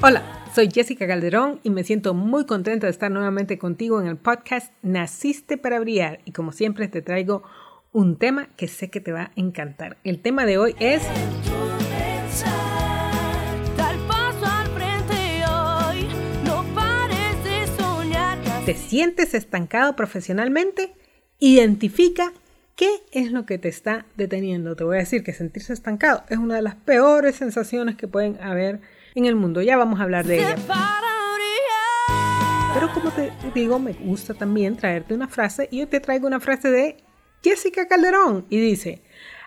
Hola, soy Jessica Calderón y me siento muy contenta de estar nuevamente contigo en el podcast Naciste para Brillar y como siempre te traigo un tema que sé que te va a encantar. El tema de hoy es... ¿Te sientes estancado profesionalmente? Identifica qué es lo que te está deteniendo. Te voy a decir que sentirse estancado es una de las peores sensaciones que pueden haber en el mundo. Ya vamos a hablar de ella. Pero como te digo, me gusta también traerte una frase y hoy te traigo una frase de Jessica Calderón y dice,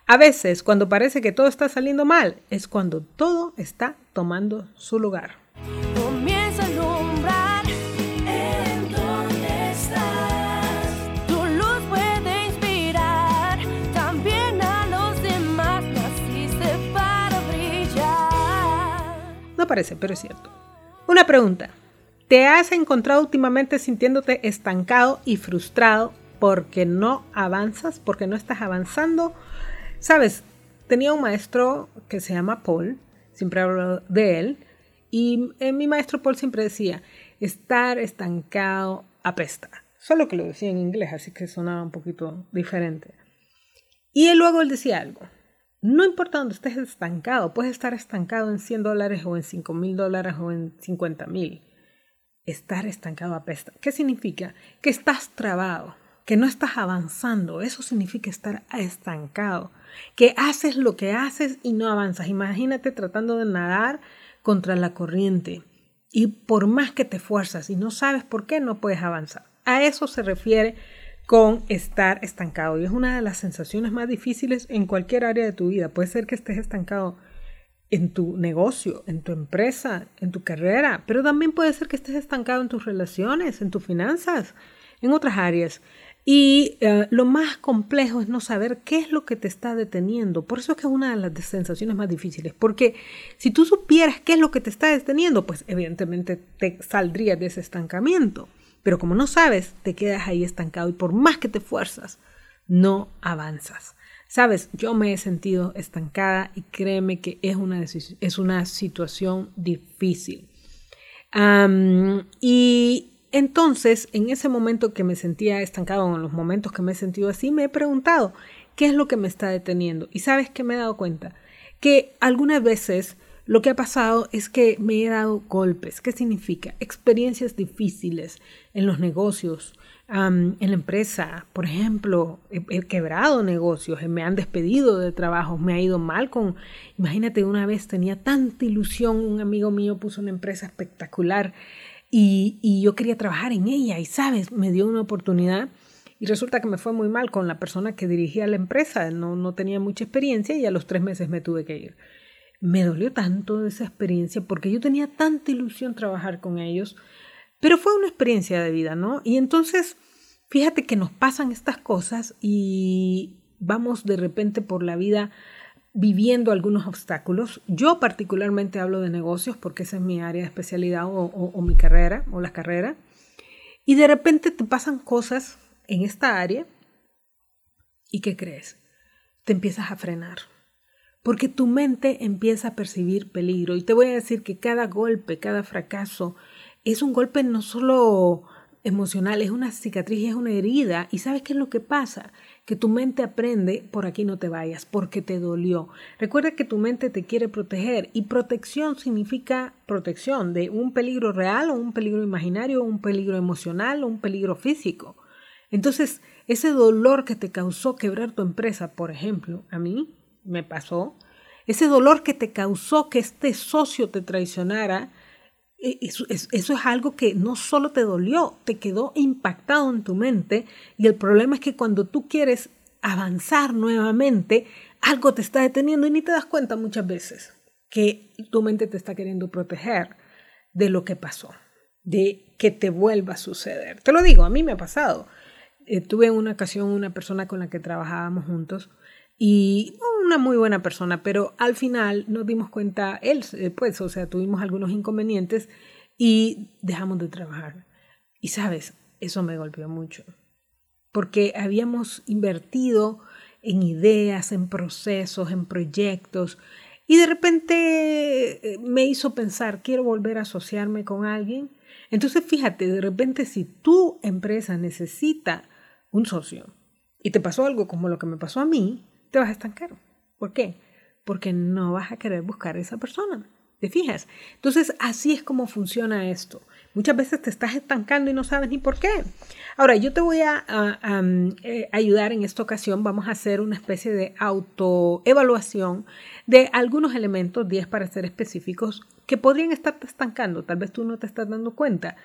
a veces cuando parece que todo está saliendo mal es cuando todo está tomando su lugar. Parece, pero es cierto. Una pregunta. ¿Te has encontrado últimamente sintiéndote estancado y frustrado porque no avanzas, porque no estás avanzando? Sabes, tenía un maestro que se llama Paul, siempre hablo de él, y eh, mi maestro Paul siempre decía, estar estancado apesta. Solo que lo decía en inglés, así que sonaba un poquito diferente. Y él luego él decía algo. No importa dónde estés estancado, puedes estar estancado en 100 dólares o en 5 mil dólares o en 50 mil. Estar estancado apesta. ¿Qué significa? Que estás trabado, que no estás avanzando. Eso significa estar estancado. Que haces lo que haces y no avanzas. Imagínate tratando de nadar contra la corriente. Y por más que te fuerzas y no sabes por qué, no puedes avanzar. A eso se refiere con estar estancado. Y es una de las sensaciones más difíciles en cualquier área de tu vida. Puede ser que estés estancado en tu negocio, en tu empresa, en tu carrera, pero también puede ser que estés estancado en tus relaciones, en tus finanzas, en otras áreas. Y eh, lo más complejo es no saber qué es lo que te está deteniendo. Por eso es que es una de las sensaciones más difíciles. Porque si tú supieras qué es lo que te está deteniendo, pues evidentemente te saldrías de ese estancamiento. Pero como no sabes, te quedas ahí estancado y por más que te fuerzas, no avanzas. Sabes, yo me he sentido estancada y créeme que es una, es una situación difícil. y entonces, en ese momento que me sentía estancado, en los momentos que me he sentido así, me he preguntado, ¿qué es lo que me está deteniendo? Y sabes que me he dado cuenta que algunas veces lo que ha pasado es que me he dado golpes. ¿Qué significa? Experiencias difíciles en los negocios, en la empresa. Por ejemplo, he, quebrado negocios, me han despedido de trabajo, me ha ido mal con... Imagínate, una vez tenía tanta ilusión, un amigo mío puso una empresa espectacular y, y yo quería trabajar en ella y, ¿sabes? Me dio una oportunidad. Y resulta que me fue muy mal con la persona que dirigía la empresa. No, no tenía mucha experiencia y a los tres meses me tuve que ir me dolió tanto esa experiencia porque yo tenía tanta ilusión trabajar con ellos, pero fue una experiencia de vida, ¿no? Y entonces, fíjate que nos pasan estas cosas y vamos de repente por la vida viviendo algunos obstáculos. Yo particularmente hablo de negocios porque esa es mi área de especialidad o, mi carrera o la carrera. Y de repente te pasan cosas en esta área y ¿qué crees? Te empiezas a frenar porque tu mente empieza a percibir peligro. Y te voy a decir que cada golpe, cada fracaso, es un golpe no solo emocional, es una cicatriz, es una herida. ¿Y sabes qué es lo que pasa? Que tu mente aprende, por aquí no te vayas, porque te dolió. Recuerda que tu mente te quiere proteger y protección significa protección de un peligro real o un peligro imaginario, un peligro emocional o un peligro físico. Entonces, ese dolor que te causó quebrar tu empresa, por ejemplo, a mí me pasó, ese dolor que te causó que este socio te traicionara, eso, es algo que no solo te dolió, te quedó impactado en tu mente y el problema es que cuando tú quieres avanzar nuevamente, algo te está deteniendo y ni te das cuenta muchas veces que tu mente te está queriendo proteger de lo que pasó, de que te vuelva a suceder. Te lo digo, a mí me ha pasado. Eh, tuve en una ocasión una persona con la que trabajábamos juntos y una muy buena persona, pero al final nos dimos cuenta, él, eh, pues, o sea, tuvimos algunos inconvenientes y dejamos de trabajar. Y sabes, eso me golpeó mucho, porque habíamos invertido en ideas, en procesos, en proyectos, y de repente eh, me hizo pensar, quiero volver a asociarme con alguien. Entonces fíjate, de repente si tu empresa necesita un socio y te pasó algo como lo que me pasó a mí, te vas a estancar. ¿Por qué? Porque no vas a querer buscar a esa persona. ¿Te fijas? Entonces, así es como funciona esto. Muchas veces te estás estancando y no sabes ni por qué. Ahora, yo te voy a, eh, ayudar en esta ocasión. Vamos a hacer una especie de autoevaluación de algunos elementos, 10 para ser específicos, que podrían estar estancando. Tal vez tú no te estás dando cuenta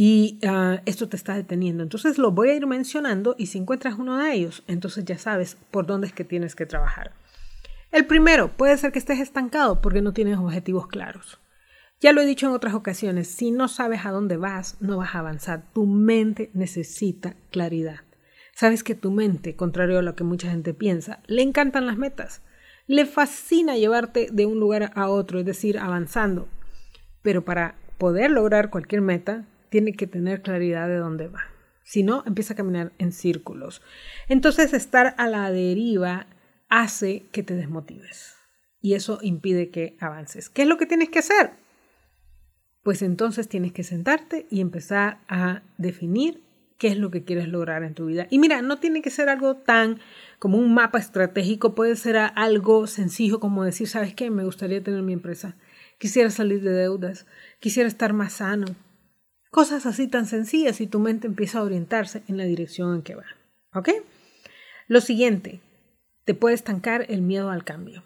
y ah, esto te está deteniendo. Entonces, lo voy a ir mencionando y si encuentras uno de ellos, entonces ya sabes por dónde es que tienes que trabajar. El primero, puede ser que estés estancado porque no tienes objetivos claros. Ya lo he dicho en otras ocasiones, si no sabes a dónde vas, no vas a avanzar. Tu mente necesita claridad. Sabes que tu mente, contrario a lo que mucha gente piensa, le encantan las metas. Le fascina llevarte de un lugar a otro, es decir, avanzando. Pero para poder lograr cualquier meta, tiene que tener claridad de dónde va. Si no, empieza a caminar en círculos. Entonces, estar a la deriva hace que te desmotives y eso impide que avances. ¿Qué es lo que tienes que hacer? Pues entonces tienes que sentarte y empezar a definir qué es lo que quieres lograr en tu vida. Y mira, no tiene que ser algo tan como un mapa estratégico, puede ser algo sencillo como decir, ¿sabes qué? Me gustaría tener mi empresa, quisiera salir de deudas, quisiera estar más sano. Cosas así tan sencillas y tu mente empieza a orientarse en la dirección en que va. ¿Ok? Lo siguiente, te puede estancar el miedo al cambio.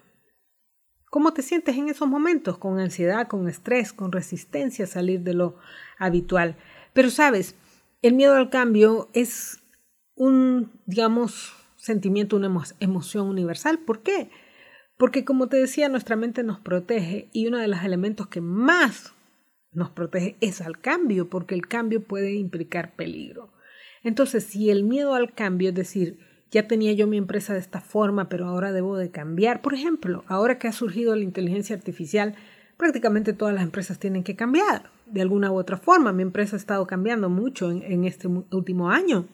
¿Cómo te sientes en esos momentos? Con ansiedad, con estrés, con resistencia a salir de lo habitual. Pero sabes, el miedo al cambio es un, digamos, sentimiento, una emoción universal. ¿Por qué? Porque como te decía, nuestra mente nos protege y uno de los elementos que más nos protege es al cambio, porque el cambio puede implicar peligro. Entonces, si el miedo al cambio, es decir, ya tenía yo mi empresa de esta forma, pero ahora debo de cambiar. Por ejemplo, ahora que ha surgido la inteligencia artificial, prácticamente todas las empresas tienen que cambiar de alguna u otra forma. Mi empresa ha estado cambiando mucho en, este último año.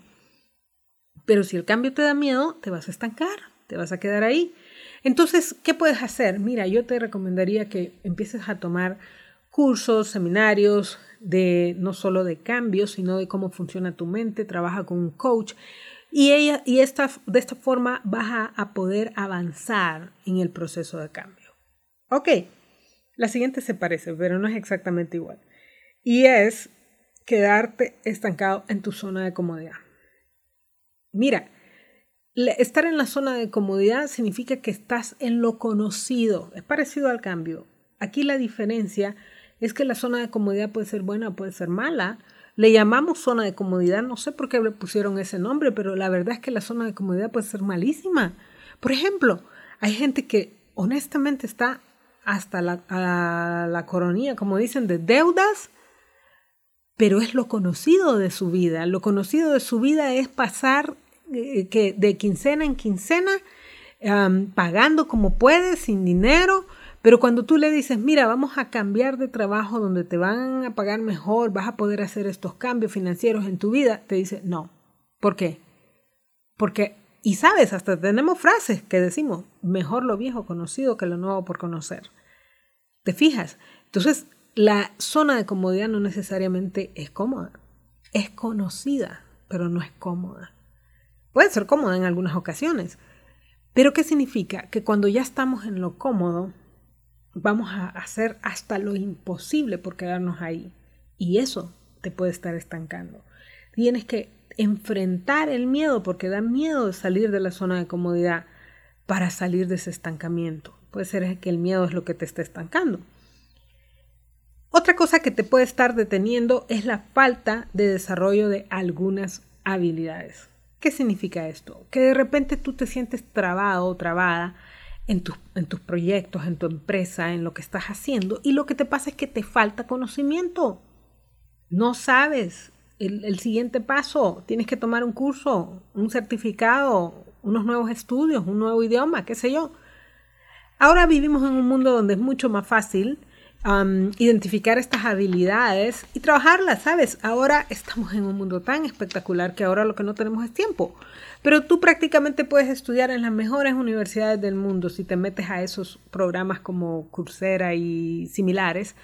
Pero si el cambio te da miedo, te vas a estancar, te vas a quedar ahí. Entonces, ¿qué puedes hacer? Mira, yo te recomendaría que empieces a tomar cursos, seminarios de no solo de cambios, sino de cómo funciona tu mente, trabaja con un coach y, ella, y esta, de esta forma vas a, poder avanzar en el proceso de cambio. Ok, la siguiente se parece, pero no es exactamente igual. Y es quedarte estancado en tu zona de comodidad. Mira, estar en la zona de comodidad significa que estás en lo conocido. Es parecido al cambio. Aquí la diferencia que la zona de comodidad puede ser buena o puede ser mala, le llamamos zona de comodidad, no sé por qué le pusieron ese nombre, pero la verdad es que la zona de comodidad puede ser malísima. Por ejemplo, hay gente que honestamente está hasta la, la coronilla, como dicen, de deudas, pero es lo conocido de su vida. Lo conocido de su vida es pasar eh, que de quincena en quincena, pagando como puede, sin dinero, pero cuando tú le dices, mira, vamos a cambiar de trabajo donde te van a pagar mejor, vas a poder hacer estos cambios financieros en tu vida, te dice, no. ¿Por qué? Porque, y sabes, hasta tenemos frases que decimos, mejor lo viejo conocido que lo nuevo por conocer. ¿Te fijas? Entonces, la zona de comodidad no necesariamente es cómoda. Es conocida, pero no es cómoda. Puede ser cómoda en algunas ocasiones. Pero ¿qué significa? Que cuando ya estamos en lo cómodo, vamos a hacer hasta lo imposible por quedarnos ahí. Y eso te puede estar estancando. Tienes que enfrentar el miedo porque da miedo salir de la zona de comodidad para salir de ese estancamiento. Puede ser que el miedo es lo que te está estancando. Otra cosa que te puede estar deteniendo es la falta de desarrollo de algunas habilidades. ¿Qué significa esto? Que de repente tú te sientes trabado o trabada en, en tus proyectos, en tu empresa, en lo que estás haciendo. Y lo que te pasa es que te falta conocimiento. No sabes el siguiente paso. Tienes que tomar un curso, un certificado, unos nuevos estudios, un nuevo idioma, qué sé yo. Ahora vivimos en un mundo donde es mucho más fácil identificar estas habilidades y trabajarlas, ¿sabes? Ahora estamos en un mundo tan espectacular que ahora lo que no tenemos es tiempo. Pero tú prácticamente puedes estudiar en las mejores universidades del mundo si te metes a esos programas como Coursera y similares.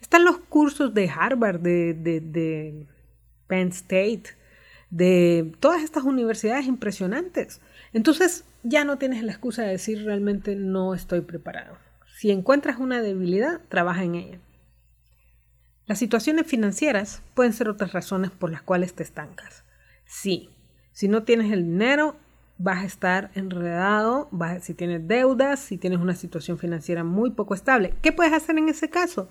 Están los cursos de Harvard, de, Penn State, de todas estas universidades impresionantes. Entonces ya no tienes la excusa de decir realmente no estoy preparado. Si encuentras una debilidad, trabaja en ella. Las situaciones financieras pueden ser otras razones por las cuales te estancas. Sí, si no tienes el dinero, vas a estar enredado, si tienes deudas, si tienes una situación financiera muy poco estable. ¿Qué puedes hacer en ese caso?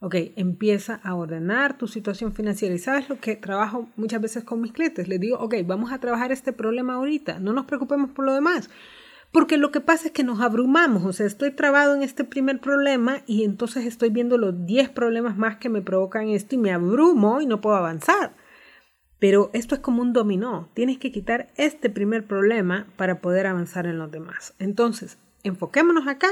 Ok, empieza a ordenar tu situación financiera. Y sabes lo que trabajo muchas veces con mis clientes. Les digo, ok, vamos a trabajar este problema ahorita. No nos preocupemos por lo demás. Porque lo que pasa es que nos abrumamos, o sea, estoy trabado en este primer problema y entonces estoy viendo los 10 problemas más que me provocan esto y me abrumo y no puedo avanzar. Pero esto es como un dominó, tienes que quitar este primer problema para poder avanzar en los demás. Entonces, enfoquémonos acá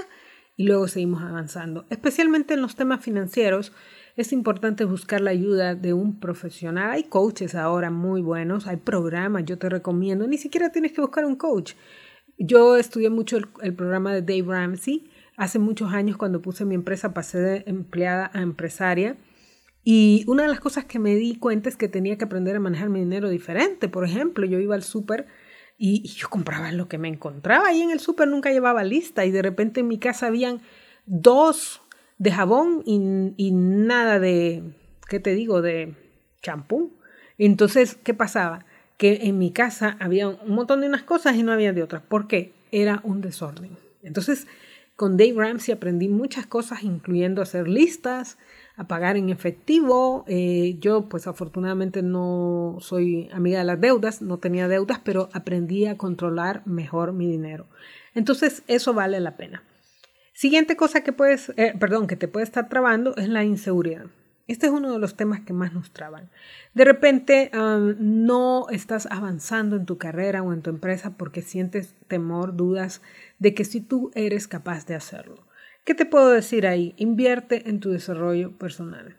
y luego seguimos avanzando. Especialmente en los temas financieros, es importante buscar la ayuda de un profesional. Hay coaches ahora muy buenos, hay programas, yo te recomiendo, ni siquiera tienes que buscar un coach. Yo estudié mucho el, programa de Dave Ramsey. Hace muchos años cuando puse mi empresa pasé de empleada a empresaria. Y una de las cosas que me di cuenta es que tenía que aprender a manejar mi dinero diferente. Por ejemplo, yo iba al súper y, yo compraba lo que me encontraba ahí en el súper, nunca llevaba lista y de repente en mi casa habían dos de jabón y, y nada de, ¿qué te digo?, de champú. Entonces, ¿qué pasaba? Que en mi casa había un montón de unas cosas y no había de otras. ¿Por qué? Era un desorden. Entonces, con Dave Ramsey aprendí muchas cosas, incluyendo hacer listas, a pagar en efectivo. Eh, yo, pues afortunadamente no soy amiga de las deudas, no tenía deudas, pero aprendí a controlar mejor mi dinero. Entonces, eso vale la pena. Siguiente cosa que puedes, eh, perdón, que te puede estar trabando es la inseguridad. Este es uno de los temas que más nos traban. De repente no estás avanzando en tu carrera o en tu empresa porque sientes temor, dudas de que si tú eres capaz de hacerlo. ¿Qué te puedo decir ahí? Invierte en tu desarrollo personal.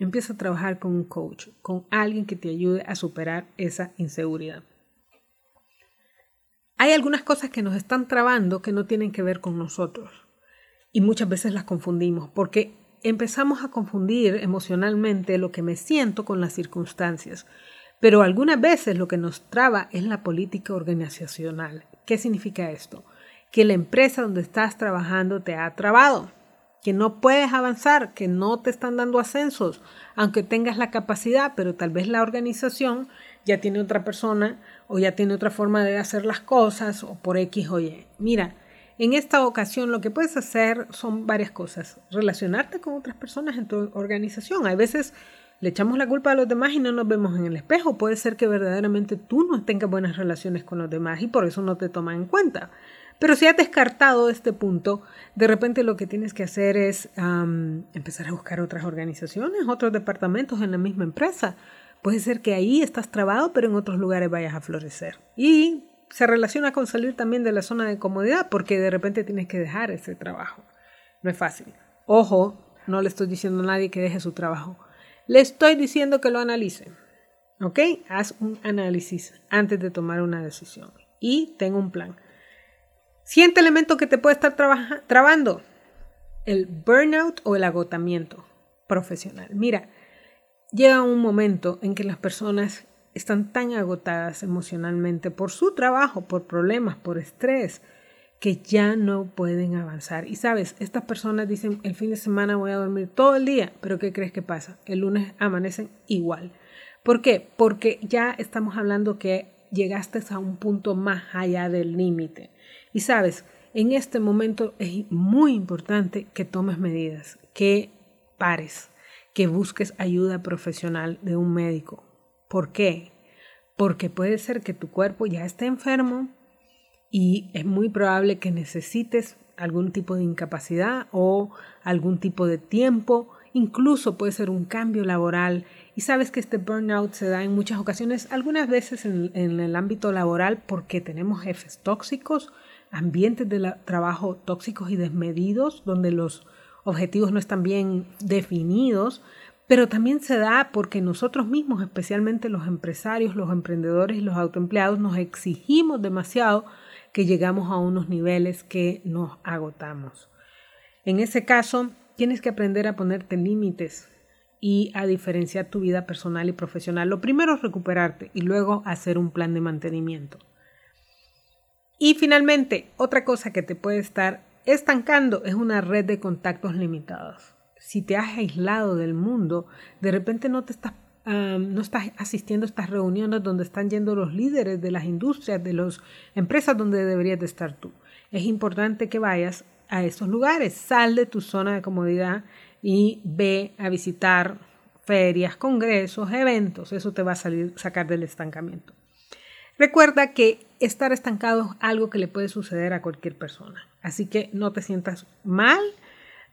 Empieza a trabajar con un coach, con alguien que te ayude a superar esa inseguridad. Hay algunas cosas que nos están trabando que no tienen que ver con nosotros y muchas veces las confundimos porque empezamos a confundir emocionalmente lo que me siento con las circunstancias. Pero algunas veces lo que nos traba es la política organizacional. ¿Qué significa esto? Que la empresa donde estás trabajando te ha trabado, que no puedes avanzar, que no te están dando ascensos, aunque tengas la capacidad, pero tal vez la organización ya tiene otra persona o ya tiene otra forma de hacer las cosas o por X o Y. Mira, en esta ocasión lo que puedes hacer son varias cosas. Relacionarte con otras personas en tu organización. A veces le echamos la culpa a los demás y no nos vemos en el espejo. Puede ser que verdaderamente tú no tengas buenas relaciones con los demás y por eso no te toman en cuenta. Pero si has descartado este punto, de repente lo que tienes que hacer es empezar a buscar otras organizaciones, otros departamentos en la misma empresa. Puede ser que ahí estás trabado, pero en otros lugares vayas a florecer. Y se relaciona con salir también de la zona de comodidad porque de repente tienes que dejar ese trabajo. No es fácil. Ojo, no le estoy diciendo a nadie que deje su trabajo. Le estoy diciendo que lo analice. ¿Ok? Haz un análisis antes de tomar una decisión. Y ten un plan. Siguiente elemento que te puede estar trabando. El burnout o el agotamiento profesional. Mira, llega un momento en que las personas están tan agotadas emocionalmente por su trabajo, por problemas, por estrés, que ya no pueden avanzar. Y sabes, estas personas dicen, el fin de semana voy a dormir todo el día, pero ¿qué crees que pasa? El lunes amanecen igual. ¿Por qué? Porque ya estamos hablando que llegaste a un punto más allá del límite. Y sabes, en este momento es muy importante que tomes medidas, que pares, que busques ayuda profesional de un médico, ¿Por qué? Porque puede ser que tu cuerpo ya esté enfermo y es muy probable que necesites algún tipo de incapacidad o algún tipo de tiempo, incluso puede ser un cambio laboral. Y sabes que este burnout se da en muchas ocasiones, algunas veces en, el ámbito laboral porque tenemos jefes tóxicos, ambientes de trabajo tóxicos y desmedidos, donde los objetivos no están bien definidos, pero también se da porque nosotros mismos, especialmente los empresarios, los emprendedores y los autoempleados, nos exigimos demasiado que llegamos a unos niveles que nos agotamos. En ese caso, tienes que aprender a ponerte límites y a diferenciar tu vida personal y profesional. Lo primero es recuperarte y luego hacer un plan de mantenimiento. Y finalmente, otra cosa que te puede estar estancando es una red de contactos limitados. Si te has aislado del mundo, de repente no te estás no estás asistiendo a estas reuniones donde están yendo los líderes de las industrias, de las empresas donde deberías de estar tú. Es importante que vayas a esos lugares, sal de tu zona de comodidad y ve a visitar ferias, congresos, eventos. Eso te va a salir, sacar del estancamiento. Recuerda que estar estancado es algo que le puede suceder a cualquier persona. Así que no te sientas mal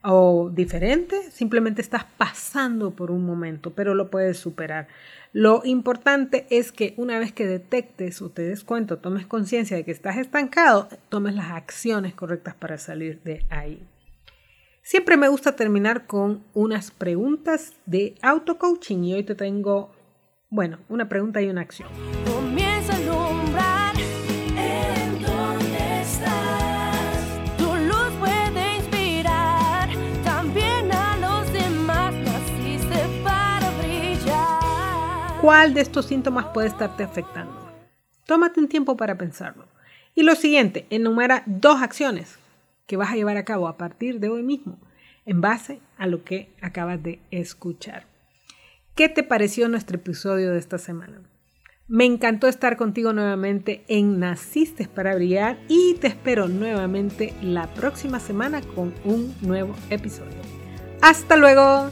o diferente, simplemente estás pasando por un momento, pero lo puedes superar. Lo importante es que una vez que detectes o te des cuenta, tomes conciencia de que estás estancado, tomes las acciones correctas para salir de ahí. Siempre me gusta terminar con unas preguntas de auto-coaching y hoy te tengo, bueno, una pregunta y una acción. ¿Cuál de estos síntomas puede estarte afectando? Tómate un tiempo para pensarlo. Y lo siguiente, enumera dos acciones que vas a llevar a cabo a partir de hoy mismo en base a lo que acabas de escuchar. ¿Qué te pareció nuestro episodio de esta semana? Me encantó estar contigo nuevamente en Naciste para Brillar y te espero nuevamente la próxima semana con un nuevo episodio. Hasta luego.